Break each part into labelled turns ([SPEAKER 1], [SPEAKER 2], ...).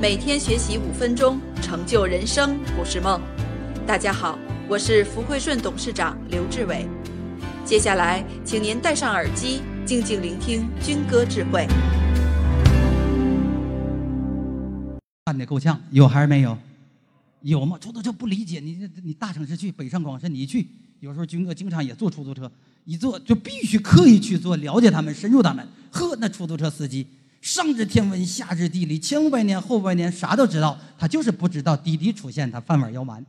[SPEAKER 1] 每天学习五分钟，成就人生不是梦。大家好，我是福汇顺董事长刘志伟。接下来，请您戴上耳机，静静聆听军歌智慧。
[SPEAKER 2] 干得够呛，有还是没有？有吗？出租车不理解你，你大城市去，北上广深你一去，有时候军哥经常也坐出租车，一坐就必须刻意去做，了解他们，深入他们。呵，那出租车司机上知天文，下知地理，前五百年后五百年啥都知道，他就是不知道滴滴出现他饭碗要完。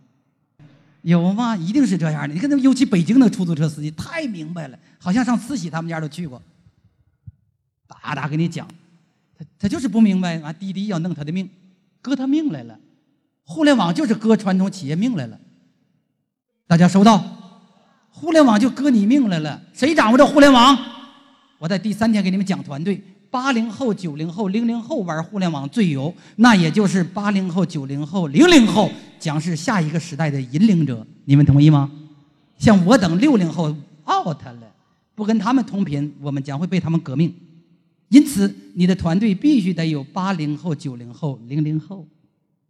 [SPEAKER 2] 有吗？一定是这样的。你看那尤其北京的出租车司机太明白了，好像上慈禧他们家都去过，哒哒给你讲，他他就是不明白，完滴滴要弄他的命，割他命来了。互联网就是割传统企业命来了。大家收到？互联网就割你命来了。谁掌握着互联网？我在第三天给你们讲团队，八零后、九零后、零零后玩互联网最牛，那也就是八零后、九零后、零零后将是下一个时代的引领者。你们同意吗？像我等六零后 out 了，不跟他们同频，我们将会被他们革命。因此，你的团队必须得有八零后、九零后、零零后，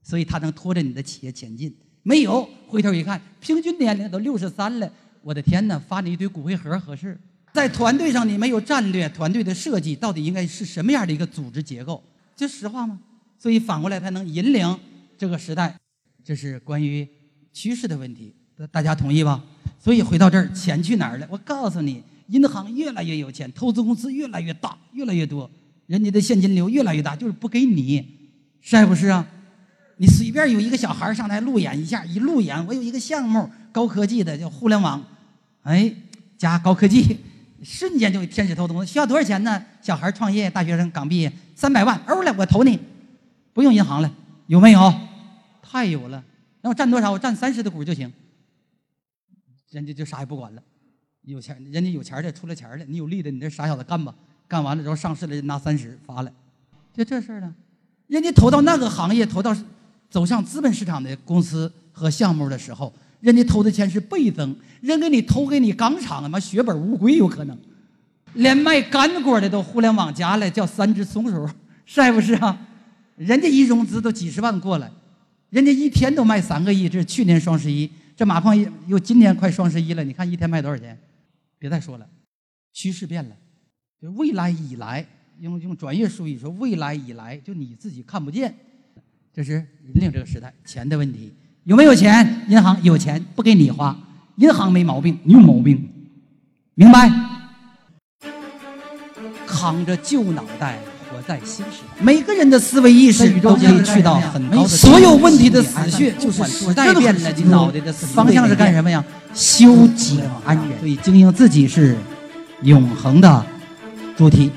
[SPEAKER 2] 所以他能拖着你的企业前进。没有，回头一看，平均年龄都六十三了，我的天哪，发你一堆骨灰盒合适？在团队上，你没有战略，团队的设计到底应该是什么样的一个组织结构？这实话吗？所以反过来，才能引领这个时代。这是关于趋势的问题，大家同意吧？所以回到这儿，钱去哪儿了？我告诉你，银行越来越有钱，投资公司越来越大，越来越多，人家的现金流越来越大，就是不给你，是还不是啊？你随便有一个小孩上台路演一下，一路演，我有一个项目，高科技的叫互联网，哎，加高科技。瞬间就天使投资，需要多少钱呢？小孩创业，大学生刚毕业，三百万，欧了，我投你，不用银行了，有没有？太有了，那我占多少？我占三十的股就行。人家就啥也不管了，有钱，人家有钱的出了钱了，你有利的，你这傻小子干吧，干完了之后上市了拿三十发了，就这事儿呢。人家投到那个行业，投到走向资本市场的公司和项目的时候。人家投的钱是倍增，人给你投给你钢厂，妈血本无归有可能，连卖干果的都互联网加了，叫三只松鼠，是还不是啊？人家一融资都几十万过来，人家一天都卖三个亿，这是去年双十一，这马胖又今年快双十一了，你看一天卖多少钱？别再说了，趋势变了，就未来以来，用用专业术语说，未来以来就你自己看不见，这是引领这个时代钱的问题。有没有钱？银行有钱不给你花，银行没毛病，你有毛病，明白？扛着旧脑袋活在新时代，每个人的思维意识都可以去到很高的。所有问题的死穴就是时代变了，你脑袋的方向是干什么呀？修己安人。所以经营自己是永恒的主题。